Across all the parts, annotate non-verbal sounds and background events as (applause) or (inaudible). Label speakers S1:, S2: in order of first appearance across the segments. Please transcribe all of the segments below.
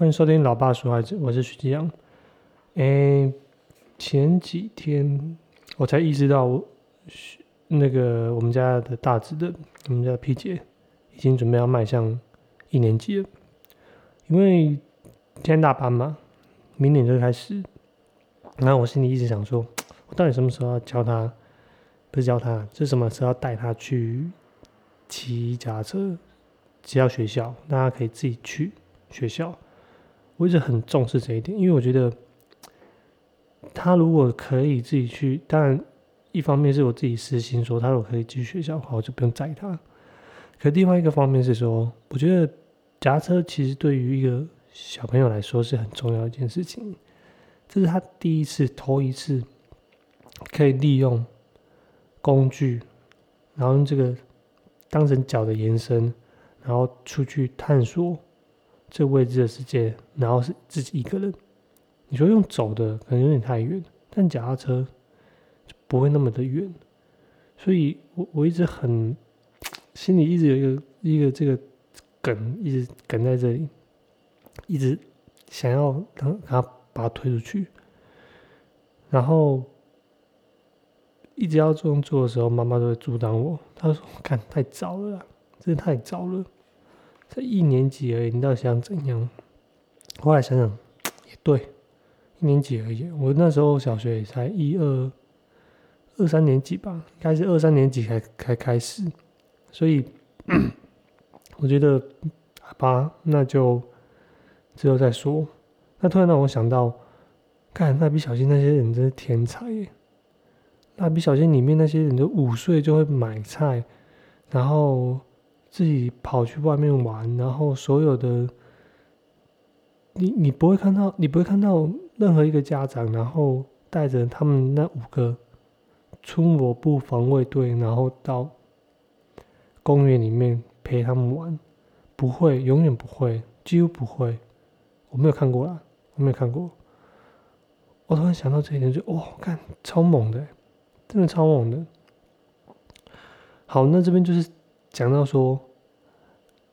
S1: 欢迎收听《老爸说孩子》，我是徐吉阳。诶，前几天我才意识到，我那个我们家的大子的，我们家的 P 姐已经准备要迈向一年级了。因为今天大班嘛，明年就开始。然后我心里一直想说，我到底什么时候要教他？不是教他，是什么时候要带他去骑脚踏车？骑到学校，大家可以自己去学校。我一直很重视这一点，因为我觉得他如果可以自己去，当然一方面是我自己私心说，他如果可以去学校的话，我就不用载他。可另外一个方面是说，我觉得夹车其实对于一个小朋友来说是很重要一件事情。这是他第一次、头一次可以利用工具，然后用这个当成脚的延伸。然后出去探索这未知的世界，然后是自己一个人。你说用走的可能有点太远，但脚踏车就不会那么的远。所以我我一直很 (tsk) 心里一直有一个一个这个梗，一直梗在这里，一直想要让他把他推出去，然后一直要这样做的时候，妈妈都会阻挡我。她说：“看太早了。”真的太早了，才一年级而已，你到底想怎样？后来想想，也对，一年级而已。我那时候小学也才一二二三年级吧，应该是二三年级才才开始，所以我觉得好吧，那就之后再说。那突然让我想到，看蜡笔小新那些人真是天才耶！蜡笔小新里面那些人都五岁就会买菜，然后。自己跑去外面玩，然后所有的你你不会看到，你不会看到任何一个家长，然后带着他们那五个村我部防卫队，然后到公园里面陪他们玩，不会，永远不会，几乎不会，我没有看过啦，我没有看过。我突然想到这一点，就哇，看超猛的，真的超猛的。好，那这边就是。讲到说，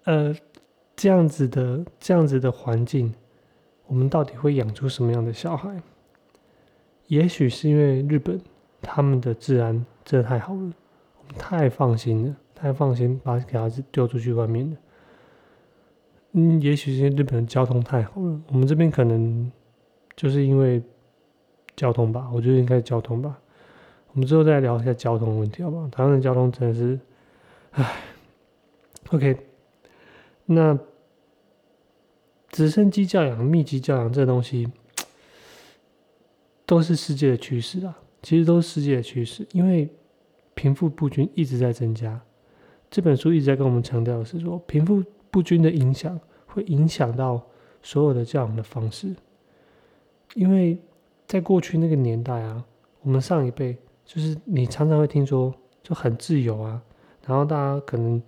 S1: 呃，这样子的这样子的环境，我们到底会养出什么样的小孩？也许是因为日本他们的治安真的太好了，我们太放心了，太放心把给孩子丢出去外面了。嗯，也许是因为日本的交通太好了，我们这边可能就是因为交通吧，我觉得应该是交通吧。我们之后再聊一下交通问题，好不好？台湾的交通真的是。唉，OK，那直升机教养、密集教养这东西，都是世界的趋势啊。其实都是世界的趋势，因为贫富不均一直在增加。这本书一直在跟我们强调的是说，贫富不均的影响会影响到所有的教养的方式。因为在过去那个年代啊，我们上一辈就是你常常会听说就很自由啊。然后大家可能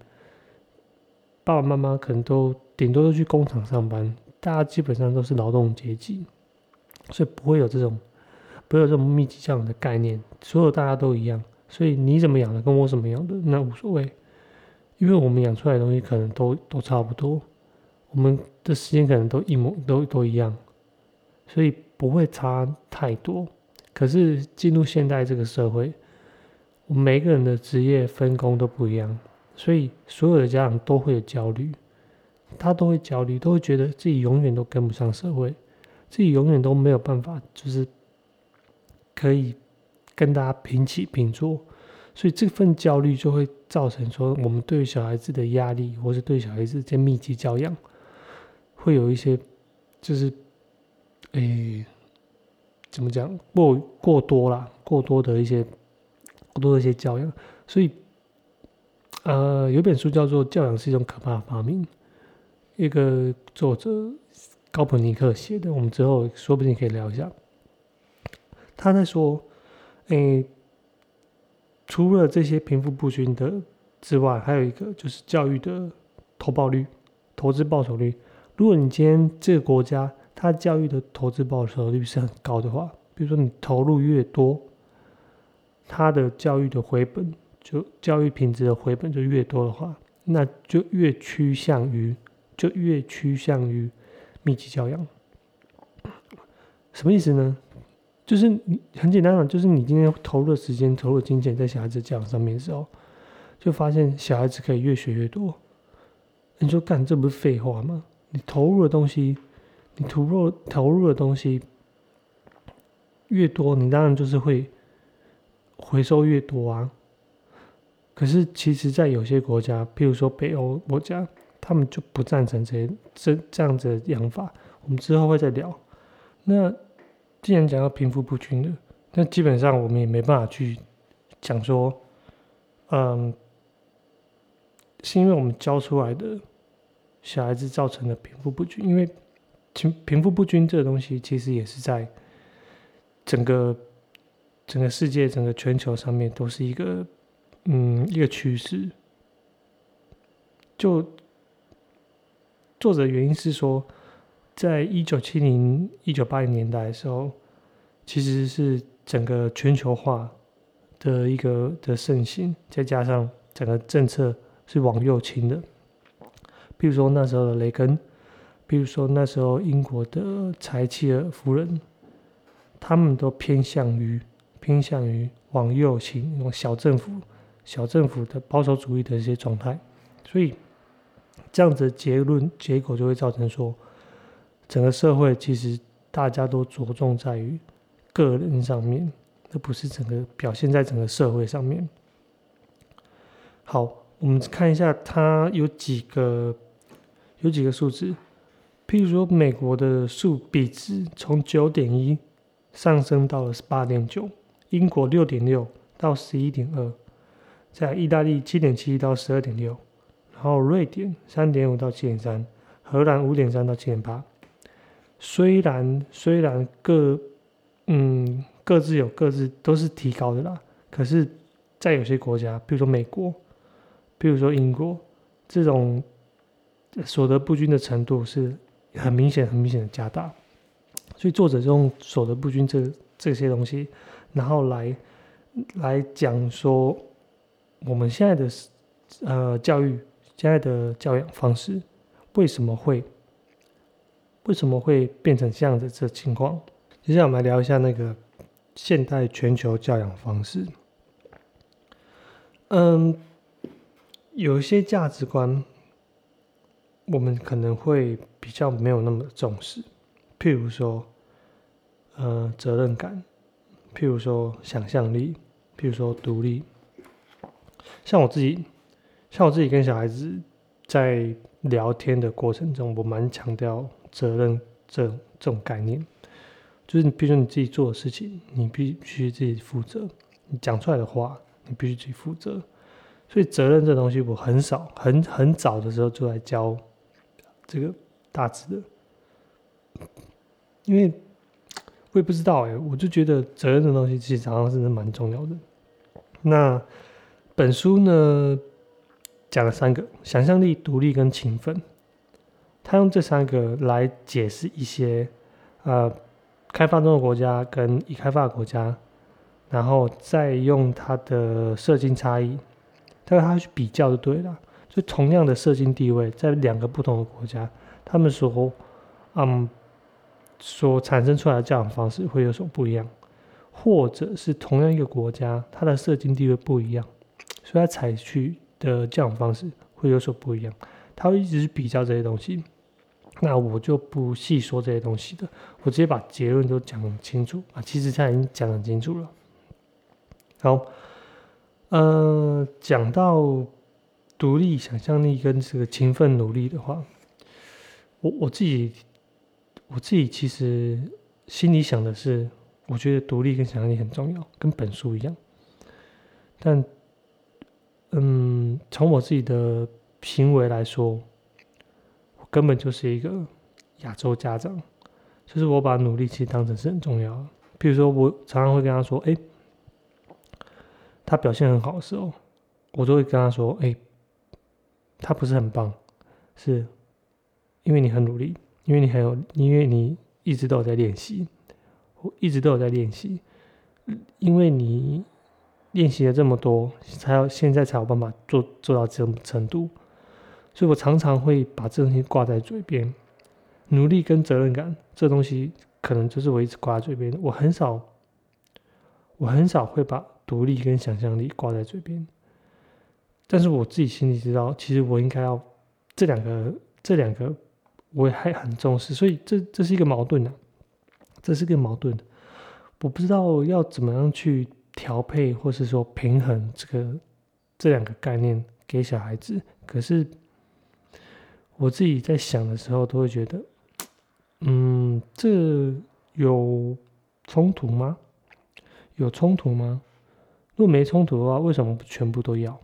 S1: 爸爸妈妈可能都顶多都去工厂上班，大家基本上都是劳动阶级，所以不会有这种不会有这种密集教养的概念，所有大家都一样，所以你怎么养的跟我怎么养的那无所谓，因为我们养出来的东西可能都都差不多，我们的时间可能都一模都都一样，所以不会差太多。可是进入现代这个社会。我们每个人的职业分工都不一样，所以所有的家长都会有焦虑，他都会焦虑，都会觉得自己永远都跟不上社会，自己永远都没有办法，就是可以跟大家平起平坐，所以这份焦虑就会造成说，我们对小孩子的压力，或是对小孩子这密集教养，会有一些，就是，诶，怎么讲，过过多啦，过多的一些。多一些教养，所以，呃，有本书叫做《教养是一种可怕的发明》，一个作者高普尼克写的，我们之后说不定可以聊一下。他在说，诶，除了这些贫富不均的之外，还有一个就是教育的投报率、投资报酬率。如果你今天这个国家它教育的投资报酬率是很高的话，比如说你投入越多。他的教育的回本，就教育品质的回本就越多的话，那就越趋向于，就越趋向于密集教养。什么意思呢？就是你很简单的，就是你今天投入的时间、投入的金钱在小孩子教养上面的时候，就发现小孩子可以越学越多。你说干，这不是废话吗？你投入的东西，你投入投入的东西越多，你当然就是会回收越多啊。可是其实，在有些国家，譬如说北欧国家，他们就不赞成这这这样子的养法。我们之后会再聊。那既然讲到贫富不均的，那基本上我们也没办法去讲说，嗯，是因为我们教出来的小孩子造成的贫富不均。因为贫贫富不均这个东西，其实也是在整个整个世界、整个全球上面都是一个嗯一个趋势。就作者原因是说。在一九七零、一九八零年代的时候，其实是整个全球化的一个的盛行，再加上整个政策是往右倾的。比如说那时候的雷根，比如说那时候英国的柴契尔夫人，他们都偏向于偏向于往右倾那种小政府、小政府的保守主义的一些状态。所以这样子结论结果就会造成说。整个社会其实大家都着重在于个人上面，而不是整个表现在整个社会上面。好，我们看一下它有几个有几个数字，譬如说美国的数比值从九点一上升到了十八点九，英国六点六到十一点二，在意大利七点七到十二点六，然后瑞典三点五到七点三，荷兰五点三到七点八。虽然虽然各嗯各自有各自都是提高的啦，可是，在有些国家，比如说美国，比如说英国，这种所得不均的程度是很明显、很明显的加大。所以作者用所得不均这这些东西，然后来来讲说，我们现在的呃教育、现在的教养方式为什么会？为什么会变成这样的这情况？接下来我们来聊一下那个现代全球教养方式。嗯，有一些价值观，我们可能会比较没有那么重视，譬如说，呃，责任感，譬如说想象力，譬如说独立。像我自己，像我自己跟小孩子在聊天的过程中，我蛮强调。责任这这种概念，就是你，比如说你自己做的事情，你必须自己负责；你讲出来的话，你必须自己负责。所以责任这东西，我很少、很很早的时候就来教这个大致的，因为我也不知道哎，我就觉得责任的东西其实常常是蛮重要的。那本书呢，讲了三个：想象力、独立跟勤奋。他用这三个来解释一些，呃，开发中的国家跟已开发国家，然后再用它的社经差异，他跟他去比较就对了。就同样的社经地位，在两个不同的国家，他们所，嗯，所产生出来的教养方式会有所不一样，或者是同样一个国家，它的社经地位不一样，所以它采取的教养方式会有所不一样。他会一直比较这些东西。那我就不细说这些东西的，我直接把结论都讲清楚啊。其实他已经讲很清楚了。好，呃，讲到独立想象力跟这个勤奋努力的话，我我自己我自己其实心里想的是，我觉得独立跟想象力很重要，跟本书一样。但，嗯，从我自己的行为来说。我根本就是一个亚洲家长，就是我把努力其实当成是很重要的。比如说，我常常会跟他说：“哎，他表现很好的时候，我都会跟他说：‘哎，他不是很棒，是因为你很努力，因为你很有，因为你一直都有在练习，我一直都有在练习，因为你练习了这么多，才有现在才有办法做做到这种程度。’所以我常常会把这东西挂在嘴边，努力跟责任感这东西，可能就是我一直挂在嘴边。我很少，我很少会把独立跟想象力挂在嘴边。但是我自己心里知道，其实我应该要这两个，这两个我也还很重视。所以这这是一个矛盾的，这是个矛盾的。我不知道要怎么样去调配，或是说平衡这个这两个概念给小孩子。可是我自己在想的时候，都会觉得。嗯，这有冲突吗？有冲突吗？如果没冲突的话，为什么不全部都要？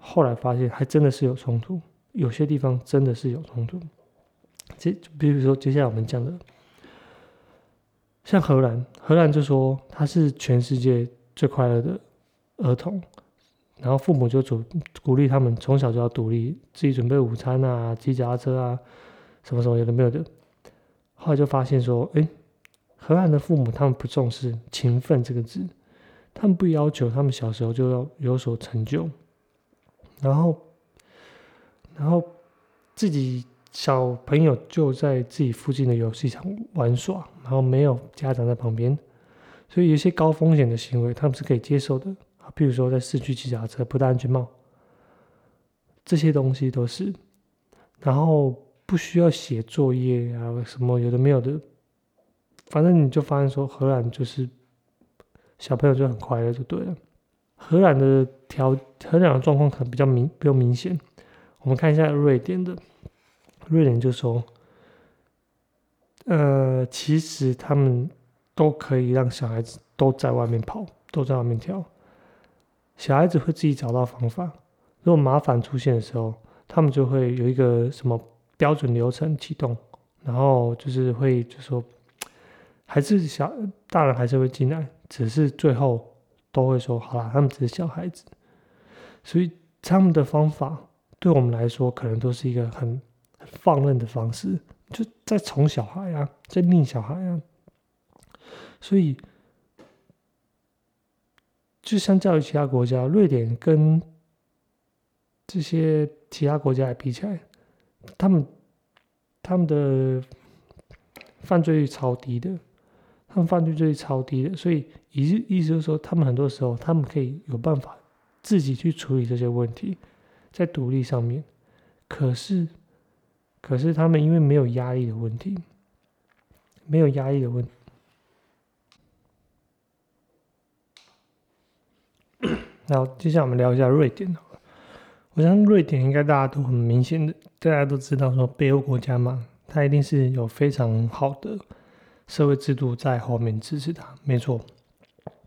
S1: 后来发现还真的是有冲突，有些地方真的是有冲突。这比如说接下来我们讲的，像荷兰，荷兰就说他是全世界最快乐的儿童，然后父母就主鼓励他们从小就要独立，自己准备午餐啊，骑脚踏车啊。什么什么有的没有的，后来就发现说，哎，荷兰的父母他们不重视勤奋这个字，他们不要求他们小时候就要有所成就，然后，然后自己小朋友就在自己附近的游戏场玩耍，然后没有家长在旁边，所以有些高风险的行为他们是可以接受的啊，比如说在市区骑脚车不戴安全帽，这些东西都是，然后。不需要写作业啊，什么有的没有的，反正你就发现说，荷兰就是小朋友就很快乐就对了。荷兰的条荷兰的状况可能比较明比较明显。我们看一下瑞典的，瑞典就说，呃，其实他们都可以让小孩子都在外面跑，都在外面跳，小孩子会自己找到方法。如果麻烦出现的时候，他们就会有一个什么。标准流程启动，然后就是会就说，还是小大人还是会进来，只是最后都会说好啦，他们只是小孩子，所以他们的方法对我们来说可能都是一个很放任的方式，就在宠小孩啊，在溺小孩啊，所以就相较于其他国家，瑞典跟这些其他国家来比起来。他们他们的犯罪率超低的，他们犯罪率超低的，所以意意思就是说，他们很多时候他们可以有办法自己去处理这些问题，在独立上面。可是，可是他们因为没有压力的问题，没有压力的问。然后接下来我们聊一下瑞典我想瑞典应该大家都很明显的，大家都知道说北欧国家嘛，它一定是有非常好的社会制度在后面支持它，没错。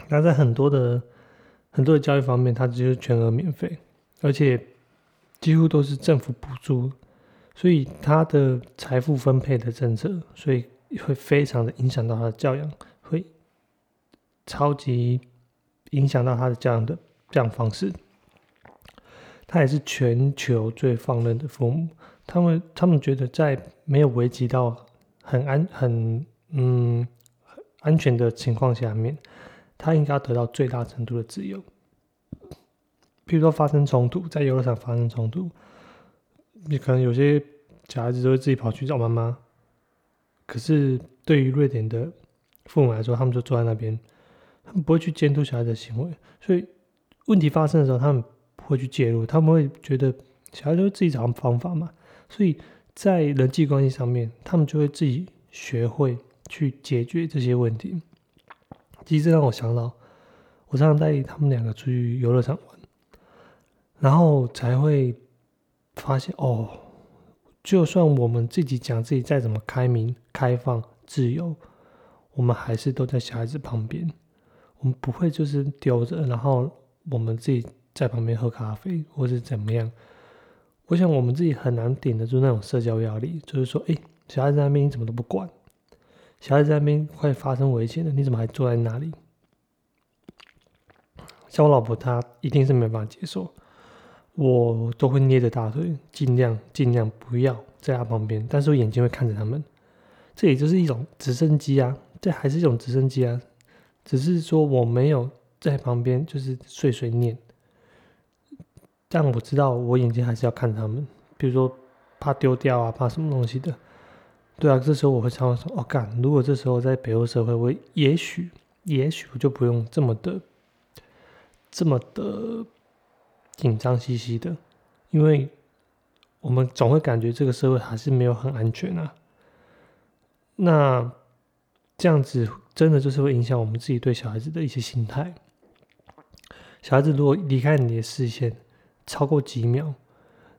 S1: 那在很多的很多的教育方面，它就是全额免费，而且几乎都是政府补助，所以他的财富分配的政策，所以会非常的影响到他的教养，会超级影响到他的教养的这样方式。他也是全球最放任的父母，他们他们觉得在没有危及到很安很嗯安全的情况下面，他应该得到最大程度的自由。比如说发生冲突，在游乐场发生冲突，你可能有些小孩子都会自己跑去找妈妈，可是对于瑞典的父母来说，他们就坐在那边，他们不会去监督小孩的行为，所以问题发生的时候，他们不。会去介入，他们会觉得小孩就会自己找方法嘛，所以在人际关系上面，他们就会自己学会去解决这些问题。其实让我想到，我常常带他们两个出去游乐场玩，然后才会发现哦，就算我们自己讲自己再怎么开明、开放、自由，我们还是都在小孩子旁边，我们不会就是丢着，然后我们自己。在旁边喝咖啡，或是怎么样？我想我们自己很难顶得住那种社交压力。就是说，哎，小孩子在那边你怎么都不管？小孩子在那边快发生危险了，你怎么还坐在那里？像我老婆，她一定是没办法接受，我都会捏着大腿，尽量尽量不要在他旁边，但是我眼睛会看着他们。这也就是一种直升机啊，这还是一种直升机啊，只是说我没有在旁边，就是碎碎念。但我知道，我眼睛还是要看他们，比如说怕丢掉啊，怕什么东西的，对啊，这时候我会常常说，哦，干，如果这时候在北欧社会，我也许，也许我就不用这么的，这么的紧张兮兮的，因为我们总会感觉这个社会还是没有很安全啊。那这样子真的就是会影响我们自己对小孩子的一些心态。小孩子如果离开你的视线超过几秒，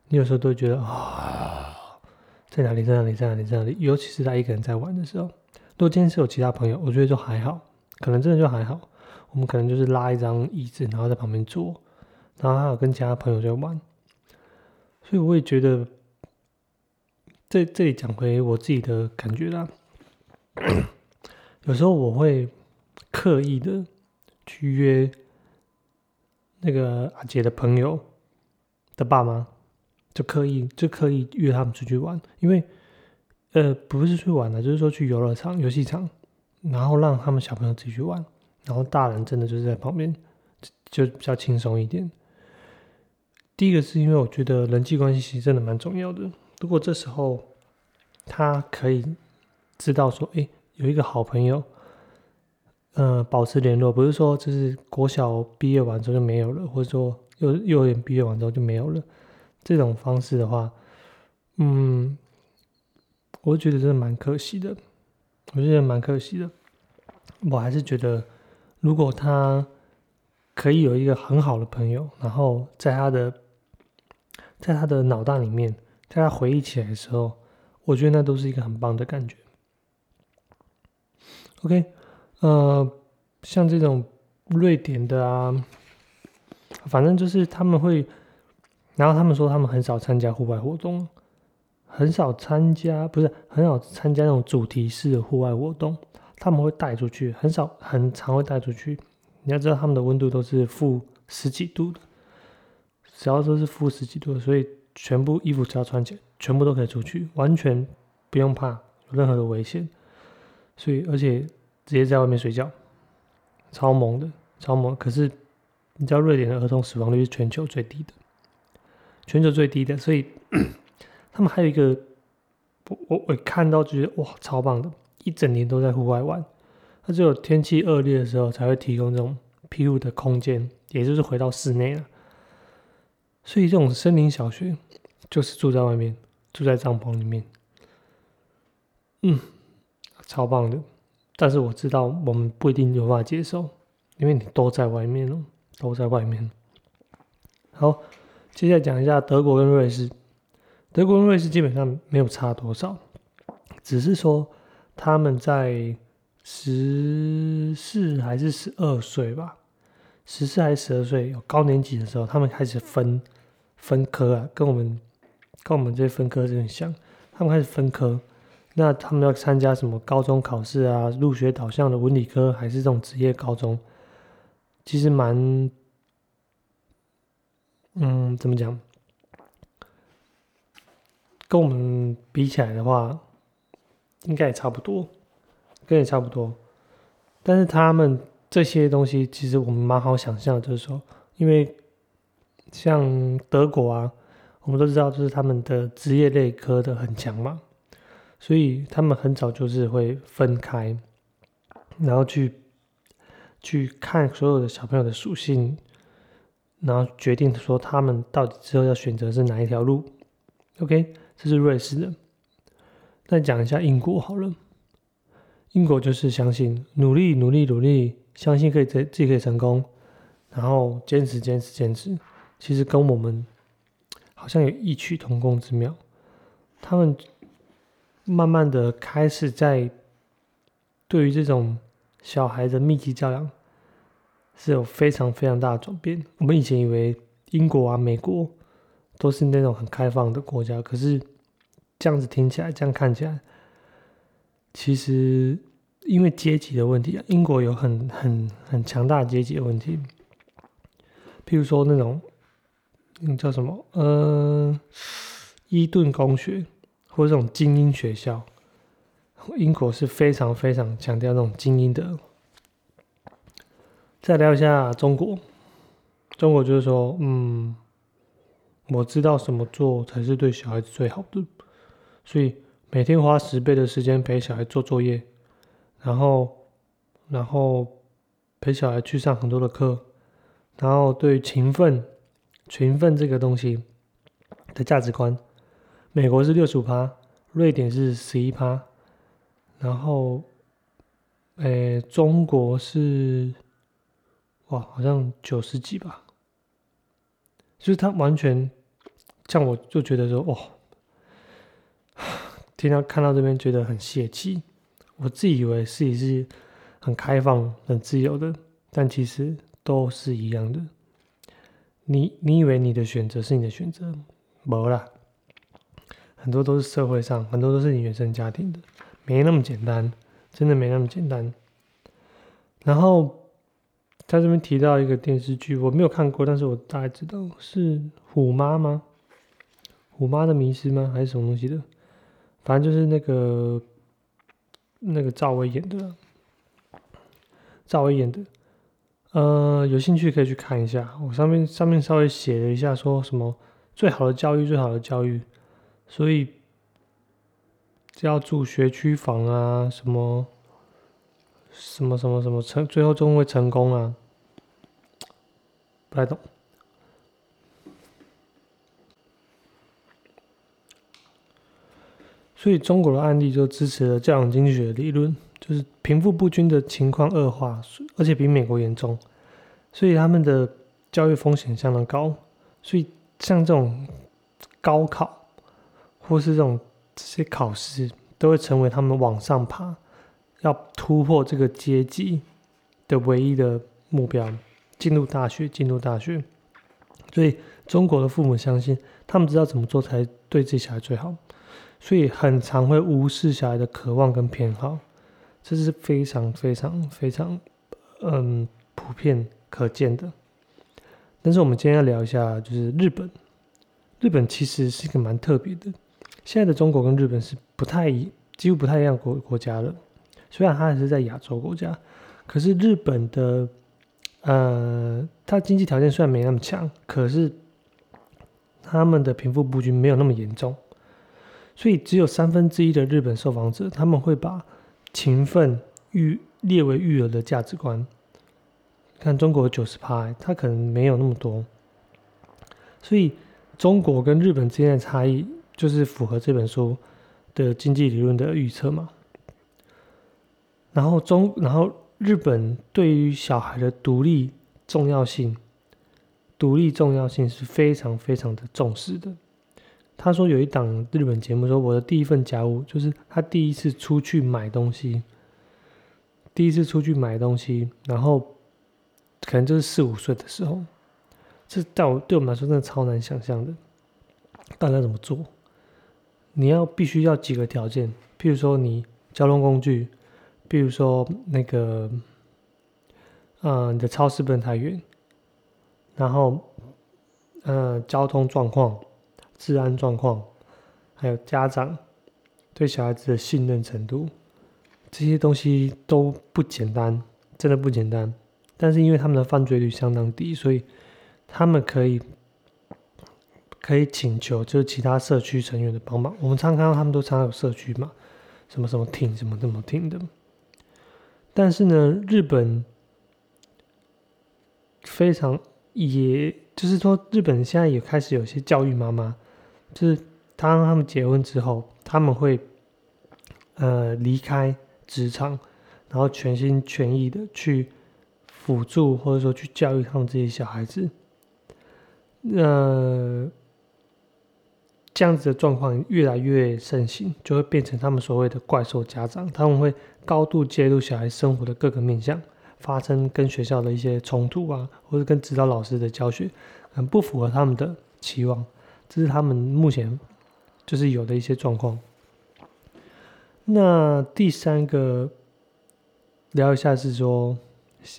S1: 你有时候都会觉得啊，在哪里，在哪里，在哪里，在哪里？尤其是他一个人在玩的时候。如果今天是有其他朋友，我觉得就还好，可能真的就还好。我们可能就是拉一张椅子，然后在旁边坐，然后还有跟其他朋友在玩。所以我也觉得，在这里讲回我自己的感觉啦。(clears throat) 有时候我会刻意的去约。那个阿杰的朋友的爸妈就刻意就刻意约他们出去玩，因为呃不是去玩的，就是说去游乐场、游戏场，然后让他们小朋友自己去玩，然后大人真的就是在旁边就比较轻松一点。第一个是因为我觉得人际关系其实真的蛮重要的，如果这时候他可以知道说，哎，有一个好朋友。呃，保持联络，不是说就是国小毕业完之后就没有了，或者说幼幼儿园毕业完之后就没有了，这种方式的话，嗯，我觉得真的蛮可惜的，我觉得蛮可惜的。我还是觉得，如果他可以有一个很好的朋友，然后在他的在他的脑袋里面，在他回忆起来的时候，我觉得那都是一个很棒的感觉。OK。呃，像这种瑞典的啊，反正就是他们会，然后他们说他们很少参加户外活动，很少参加，不是很少参加那种主题式的户外活动，他们会带出去，很少很常会带出去。你要知道他们的温度都是负十几度的，只要说是负十几度，所以全部衣服只要穿起来，全部都可以出去，完全不用怕有任何的危险。所以而且。直接在外面睡觉，超萌的，超萌。可是你知道瑞典的儿童死亡率是全球最低的，全球最低的。所以他们还有一个，我我我看到就觉得哇，超棒的，一整年都在户外玩。他只有天气恶劣的时候才会提供这种庇护的空间，也就是回到室内了。所以这种森林小学就是住在外面，住在帐篷里面，嗯，超棒的。但是我知道我们不一定有办法接受，因为你都在外面了，都在外面。好，接下来讲一下德国跟瑞士。德国跟瑞士基本上没有差多少，只是说他们在十四还是十二岁吧，十四还是十二岁有高年级的时候，他们开始分分科啊，跟我们跟我们这些分科有点像，他们开始分科。那他们要参加什么高中考试啊？入学导向的文理科，还是这种职业高中？其实蛮，嗯，怎么讲？跟我们比起来的话，应该也差不多，跟也差不多。但是他们这些东西，其实我们蛮好想象，就是说，因为像德国啊，我们都知道，就是他们的职业类科的很强嘛。所以他们很早就是会分开，然后去去看所有的小朋友的属性，然后决定说他们到底之后要选择是哪一条路。OK，这是瑞士的。再讲一下英国好了，英国就是相信努力努力努力，相信可以自自己可以成功，然后坚持坚持坚持，其实跟我们好像有异曲同工之妙。他们。慢慢的开始在对于这种小孩的密集教养是有非常非常大的转变。我们以前以为英国啊、美国都是那种很开放的国家，可是这样子听起来、这样看起来，其实因为阶级的问题啊，英国有很很很强大阶级的问题。譬如说那种，那叫什么？呃，伊顿公学。或者这种精英学校，英国是非常非常强调那种精英的。再聊一下中国，中国就是说，嗯，我知道什么做才是对小孩子最好的，所以每天花十倍的时间陪小孩做作业，然后，然后陪小孩去上很多的课，然后对勤奋、勤奋这个东西的价值观，美国是六十五趴，瑞典是十一趴，然后，诶，中国是，哇，好像九十几吧，就是他完全。像我就觉得说，哇，(sighs) 听到看到这边觉得很泄气。我自以为自己是很开放、很自由的，但其实都是一样的。你你以为你的选择是你的选择，没啦，很多都是社会上，很多都是你原生家庭的，没那么简单，真的没那么简单。然后。他这边提到一个电视剧，我没有看过，但是我大概知道是《虎妈》吗？虎妈的迷失吗？还是什么东西的？反正就是那个那个赵薇演的，赵薇演的。呃，有兴趣可以去看一下。我上面上面稍微写了一下，说什么最好的教育，最好的教育。所以要住学区房啊，什么什么什么什么成，最后终会成功啊？不太懂。所以中国的案例就支持了教养经济学的理论，就是贫富不均的情况恶化，而且比美国严重，所以他们的教育风险相当高。所以像这种高考或是这种这些考试，都会成为他们往上爬、要突破这个阶级的唯一的目标。进入大学，进入大学。所以中国的父母相信，他们知道怎么做才对自己小孩最好。所以很常会无视小孩的渴望跟偏好，这是非常非常非常嗯普遍可见的。但是我们今天要聊一下，就是日本。日本其实是一个蛮特别的。现在的中国跟日本是不太一，几乎不太一样国国家了。虽然它还是在亚洲国家，可是日本的呃，它经济条件虽然没那么强，可是他们的贫富不均没有那么严重。所以只有三分之一的日本受访者，他们会把勤奋育列为育儿的价值观。看中国九十趴，他可能没有那么多。所以中国跟日本之间的差异，就是符合这本书的经济理论的预测嘛。然后中，然后日本对于小孩的独立重要性，独立重要性是非常非常的重视的。他说有一档日本节目说我的第一份家务就是他第一次出去买东西，第一次出去买东西，然后可能就是四五岁的时候，这在我对我们来说真的超难想象的，大家怎么做？你要必须要几个条件，譬如说你交通工具，譬如说那个，嗯，你的超市不能太远，然后，嗯，交通状况。治安状况，还有家长对小孩子的信任程度，这些东西都不简单，真的不简单。但是因为他们的犯罪率相当低，所以他们可以可以请求就是其他社区成员的帮忙。我们常看到他们都常有社区嘛，什么什么挺什么什么挺的。但是呢，日本非常，也就是说，日本现在也开始有些教育妈妈。就是当他们结婚之后，他们会呃离开职场，然后全心全意的去辅助或者说去教育他们这些小孩子。呃，这样子的状况越来越盛行，就会变成他们所谓的怪兽家长。他们会高度介入小孩生活的各个面向，发生跟学校的一些冲突啊，或者跟指导老师的教学很不符合他们的期望。这是他们目前就是有的一些状况。那第三个聊一下是说，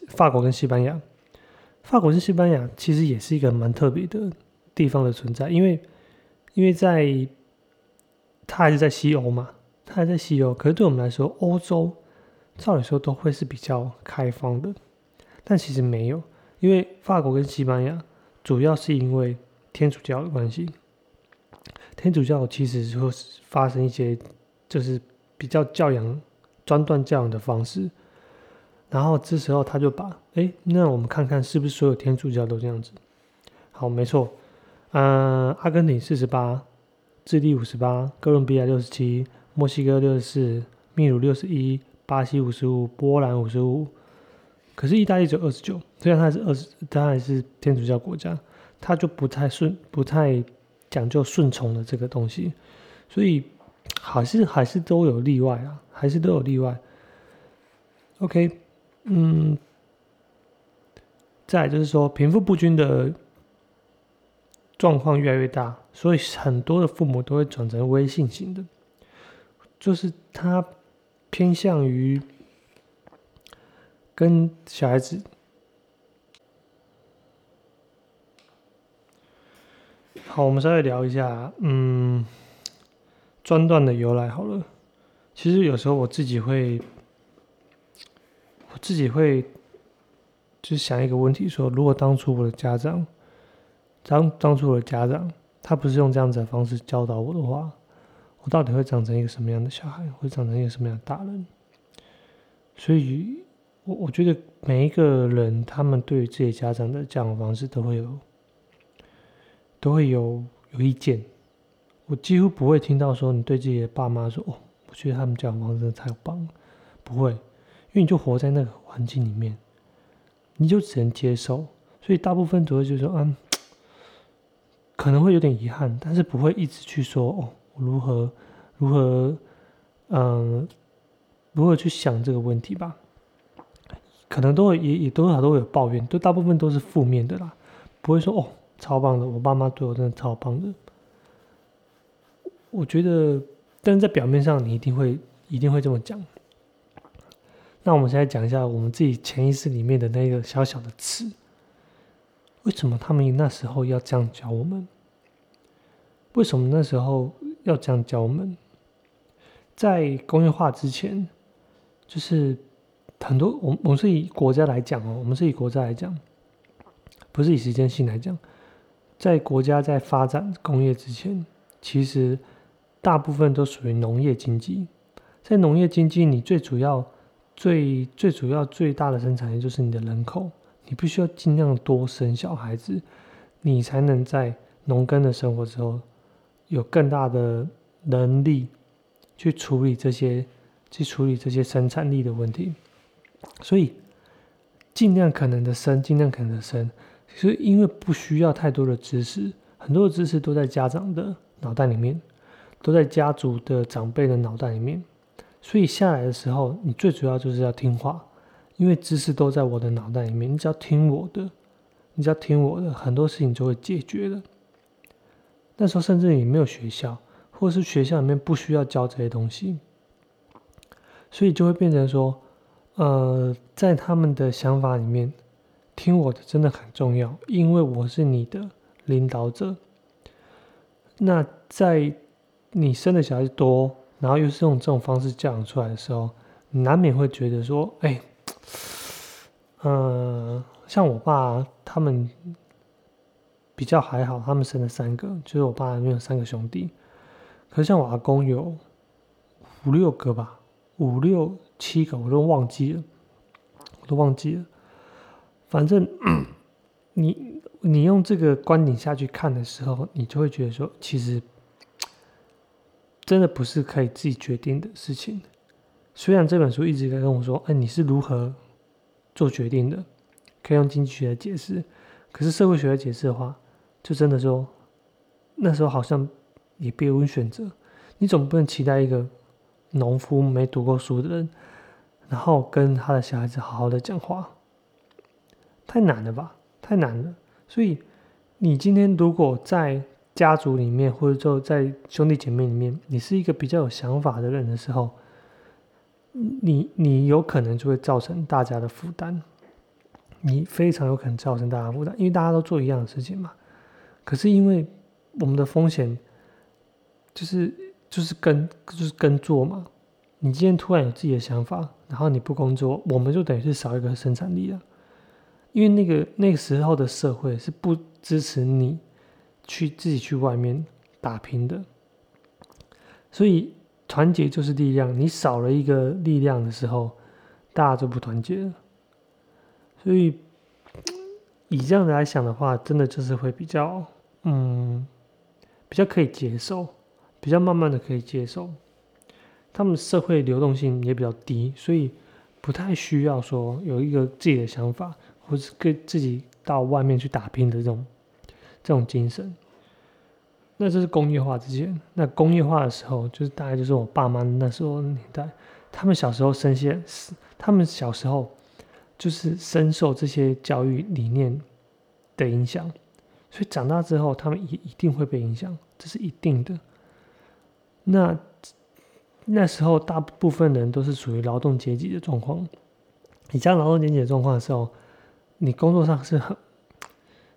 S1: 法国跟西班牙，法国跟西班牙其实也是一个蛮特别的地方的存在，因为因为在它还是在西欧嘛，它还在西欧，可是对我们来说，欧洲照理说都会是比较开放的，但其实没有，因为法国跟西班牙主要是因为天主教的关系。天主教其实就会发生一些就是比较教养专断教养的方式。然后这时候他就把，哎，那我们看看是不是所有天主教都这样子？好，没错，嗯，阿根廷四十八，智利五十八，哥伦比亚六十七，墨西哥六十四，秘鲁六十一，巴西五十五，波兰五十五，可是意大利只有二十九。虽然它是二十，它还是天主教国家，它就不太顺，不太讲究顺从的这个东西，所以还是还是都有例外啊，还是都有例外。OK。嗯，再就是说，贫富不均的状况越来越大，所以很多的父母都会转成微信型的，就是他偏向于跟小孩子。好，我们稍微聊一下，嗯，专断的由来好了。其实有时候我自己会。我自己会就想一个问题：说，如果当初我的家长，当当初我的家长，他不是用这样子的方式教导我的话，我到底会长成一个什么样的小孩？会长成一个什么样的大人？所以，我我觉得每一个人，他们对于自己家长的教养方式都会有，都会有有意见。我几乎不会听到说你对自己的爸妈说：“哦，我觉得他们教养方式太棒了。”不会。因为你就活在那个环境里面，你就只能接受，所以大部分都会就说，嗯，可能会有点遗憾，但是不会一直去说哦，如何如何，嗯，如何去想这个问题吧？可能都会也也多少都会有抱怨，都大部分都是负面的啦，不会说哦，超棒的，我爸妈对我真的超棒的。我觉得，但是在表面上，你一定会一定会这么讲。那我们现在讲一下我们自己潜意识里面的那个小小的刺。为什么他们那时候要这样教我们？为什么那时候要这样教我们？在工业化之前，就是很多我我们是以国家来讲哦，我们是以国家来讲，不是以时间性来讲。在国家在发展工业之前，其实大部分都属于农业经济。在农业经济，你最主要。最最主要最大的生产力就是你的人口，你必须要尽量多生小孩子，你才能在农耕的生活之后有更大的能力去处理这些去处理这些生产力的问题。所以尽量可能的生，尽量可能的生，其实因为不需要太多的知识，很多的知识都在家长的脑袋里面，都在家族的长辈的脑袋里面。所以下来的时候，你最主要就是要听话，因为知识都在我的脑袋里面。你只要听我的，你只要听我的，很多事情就会解决了。那时候甚至也没有学校，或是学校里面不需要教这些东西，所以就会变成说，呃，在他们的想法里面，听我的真的很重要，因为我是你的领导者。那在你生的小孩多。然后又是用这种方式教养出来的时候，难免会觉得说：“哎，嗯，像我爸他们比较还好，他们生了三个，就是我爸里面有三个兄弟。可是像我阿公有五六个吧，五六七个我都忘记了，我都忘记了。反正你你用这个观点下去看的时候，你就会觉得说，其实。”真的不是可以自己决定的事情。虽然这本书一直在跟我说：“哎，你是如何做决定的？”可以用经济学来解释，可是社会学来解释的话，就真的说，那时候好像也别无选择。你总不能期待一个农夫没读过书的人，然后跟他的小孩子好好的讲话，太难了吧？太难了。所以，你今天如果在家族里面，或者说在兄弟姐妹里面，你是一个比较有想法的人的时候，你你有可能就会造成大家的负担，你非常有可能造成大家负担，因为大家都做一样的事情嘛。可是因为我们的风险就是就是跟就是跟做嘛，你今天突然有自己的想法，然后你不工作，我们就等于是少一个生产力了，因为那个那个时候的社会是不支持你。去自己去外面打拼的，所以团结就是力量，你少了一个力量的时候，大家就不团结了。所以以这样子来想的话，真的就是会比较，嗯，比较可以接受，比较慢慢的可以接受。他们社会流动性也比较低，所以不太需要说有一个自己的想法，或是跟自己到外面去打拼的这种这种精神。那这是工业化之前，那工业化的时候，就是大概就是我爸妈那时候年代，他们小时候深陷，他们小时候就是深受这些教育理念的影响，所以长大之后，他们也一定会被影响，这是一定的。那那时候大部分人都是属于劳动阶级的状况，你像劳动阶级的状况的时候，你工作上是很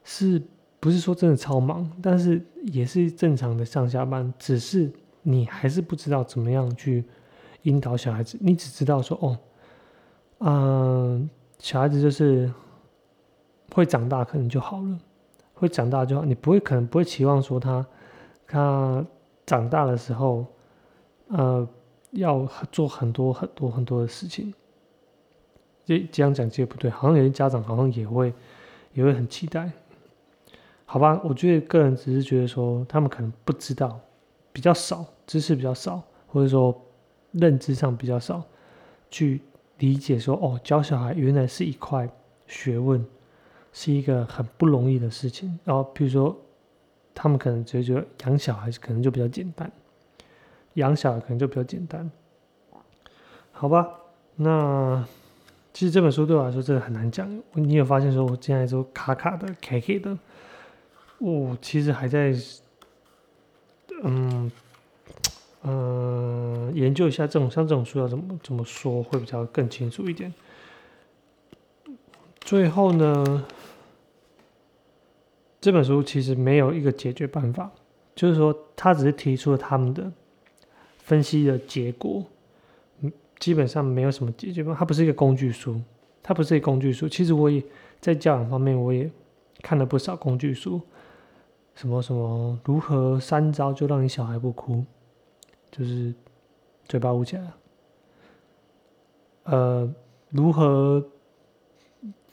S1: 是。不是说真的超忙，但是也是正常的上下班，只是你还是不知道怎么样去引导小孩子。你只知道说哦，嗯，小孩子就是会长大，可能就好了，会长大就好。你不会可能不会期望说他他长大的时候，呃，要做很多很多很多的事情。这这样讲其实不对，好像有些家长好像也会也会很期待。好吧，我觉得个人只是觉得说，他们可能不知道，比较少知识比较少，或者说认知上比较少，去理解说，哦，教小孩原来是一块学问，是一个很不容易的事情。然后，比如说，他们可能觉得养小孩可能就比较简单，养小孩可能就比较简单。好吧，那其实这本书对我来说真的很难讲。你有发现说，我现在都卡卡的、卡卡的。我其实还在，嗯，嗯，研究一下这种像这种书要怎么怎么说会比较更清楚一点。最后呢，这本书其实没有一个解决办法，就是说他只是提出了他们的分析的结果，基本上没有什么解决方法。它不是一个工具书，它不是一个工具书。其实我也在教养方面，我也看了不少工具书。什么什么？如何三招就让你小孩不哭？就是嘴巴捂起来。呃，如何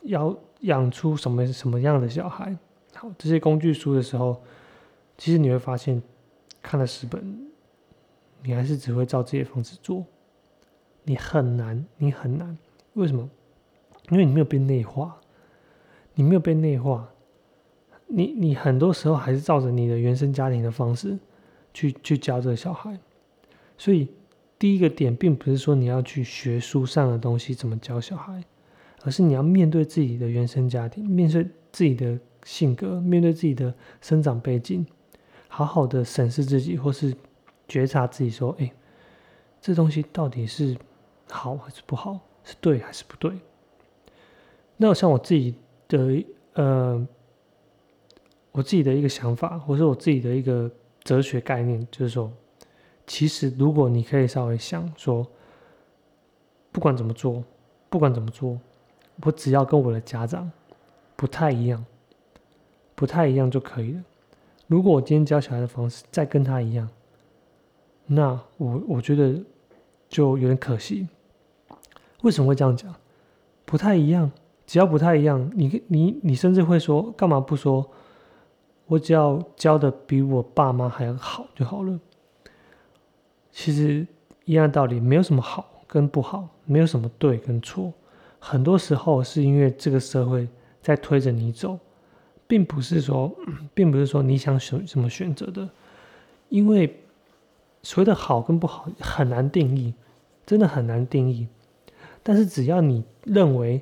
S1: 要养出什么什么样的小孩？好，这些工具书的时候，其实你会发现，看了十本，你还是只会照这些方式做，你很难，你很难。为什么？因为你没有被内化，你没有被内化。你你很多时候还是照着你的原生家庭的方式去去教这个小孩，所以第一个点并不是说你要去学书上的东西怎么教小孩，而是你要面对自己的原生家庭，面对自己的性格，面对自己的生长背景，好好的审视自己，或是觉察自己，说，哎，这东西到底是好还是不好，是对还是不对？那像我自己的呃。我自己的一个想法，或是我自己的一个哲学概念，就是说，其实如果你可以稍微想说，不管怎么做，不管怎么做，我只要跟我的家长不太一样，不太一样就可以了。如果我今天教小孩的方式再跟他一样，那我我觉得就有点可惜。为什么会这样讲？不太一样，只要不太一样，你你你甚至会说，干嘛不说？我只要教的比我爸妈还要好就好了。其实一样道理，没有什么好跟不好，没有什么对跟错。很多时候是因为这个社会在推着你走，并不是说，(clears throat) 并不是说你想选什么选择的。因为所谓的好跟不好很难定义，真的很难定义。但是只要你认为，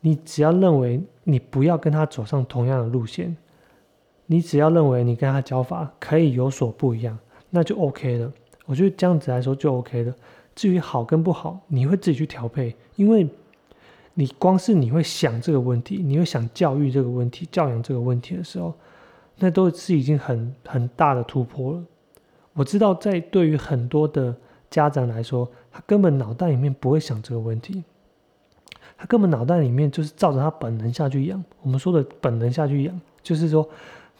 S1: 你只要认为你不要跟他走上同样的路线。你只要认为你跟他教法可以有所不一样，那就 OK 了。我觉得这样子来说就 OK 了。至于好跟不好，你会自己去调配，因为你光是你会想这个问题，你会想教育这个问题、教养这个问题的时候，那都是已经很很大的突破了。我知道，在对于很多的家长来说，他根本脑袋里面不会想这个问题，他根本脑袋里面就是照着他本能下去养。我们说的本能下去养，就是说。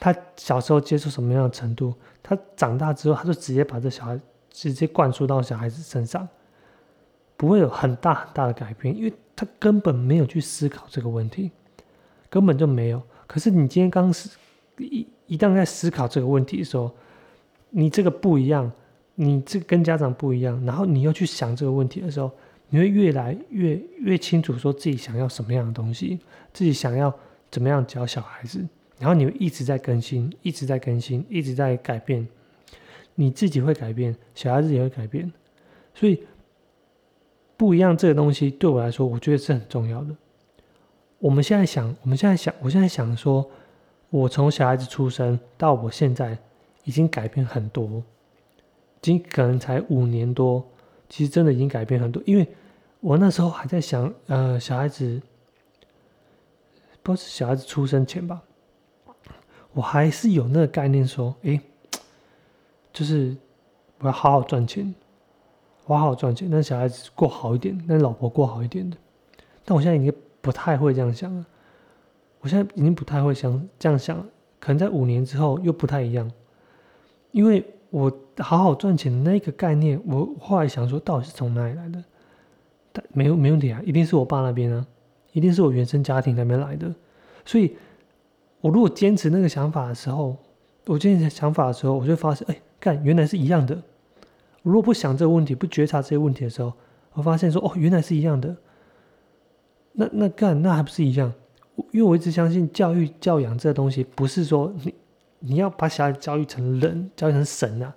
S1: 他小时候接触什么样的程度，他长大之后他就直接把这小孩直接灌输到小孩子身上，不会有很大很大的改变，因为他根本没有去思考这个问题，根本就没有。可是你今天刚思一一旦在思考这个问题的时候，你这个不一样，你这跟家长不一样，然后你又去想这个问题的时候，你会越来越越清楚说自己想要什么样的东西，自己想要怎么样教小孩子。然后你一直在更新，一直在更新，一直在改变，你自己会改变，小孩子也会改变，所以不一样这个东西对我来说，我觉得是很重要的。我们现在想，我们现在想，我现在想说，我从小孩子出生到我现在已经改变很多，今可能才五年多，其实真的已经改变很多。因为我那时候还在想，呃，小孩子，不是小孩子出生前吧。我还是有那个概念，说，哎，就是我要好好赚钱，我好好赚钱，让小孩子过好一点，让老婆过好一点的。但我现在已经不太会这样想了，我现在已经不太会想这样想了。可能在五年之后又不太一样，因为我好好赚钱的那个概念，我后来想说，到底是从哪里来的？但没有没问题啊，一定是我爸那边啊，一定是我原生家庭那边来的，所以。我如果坚持那个想法的时候，我坚持想法的时候，我就发现，哎，看，原来是一样的。我如果不想这个问题，不觉察这些问题的时候，我发现说，哦，原来是一样的。那那干，那还不是一样？因为我一直相信教育教养这个东西，不是说你你要把小孩教育成人，教育成神啊。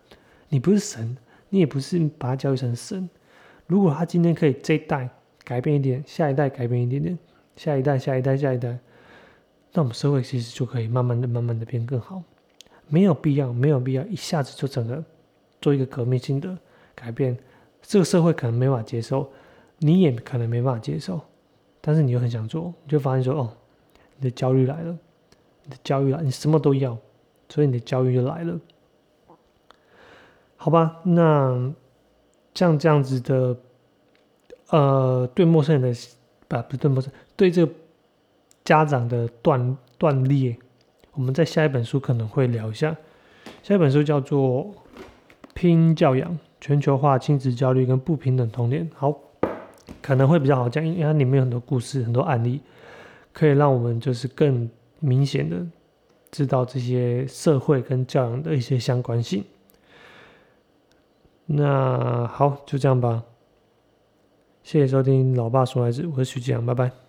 S1: 你不是神，你也不是把他教育成神。如果他今天可以这一代改变一点，下一代改变一点点，下一代，下一代，下一代。那我们社会其实就可以慢慢的、慢慢的变更好，没有必要，没有必要一下子就整个做一个革命性的改变，这个社会可能没法接受，你也可能没办法接受，但是你又很想做，你就发现说，哦，你的焦虑来了，你的焦虑来，你什么都要，所以你的焦虑就来了，好吧？那像这样子的，呃，对陌生人的，不，不对陌生，对这个。家长的断断裂，我们在下一本书可能会聊一下。下一本书叫做《拼教养：全球化亲子焦虑跟不平等童年》。好，可能会比较好讲，因为它里面有很多故事、很多案例，可以让我们就是更明显的知道这些社会跟教养的一些相关性。那好，就这样吧。谢谢收听《老爸说孩子》，我是徐继阳，拜拜。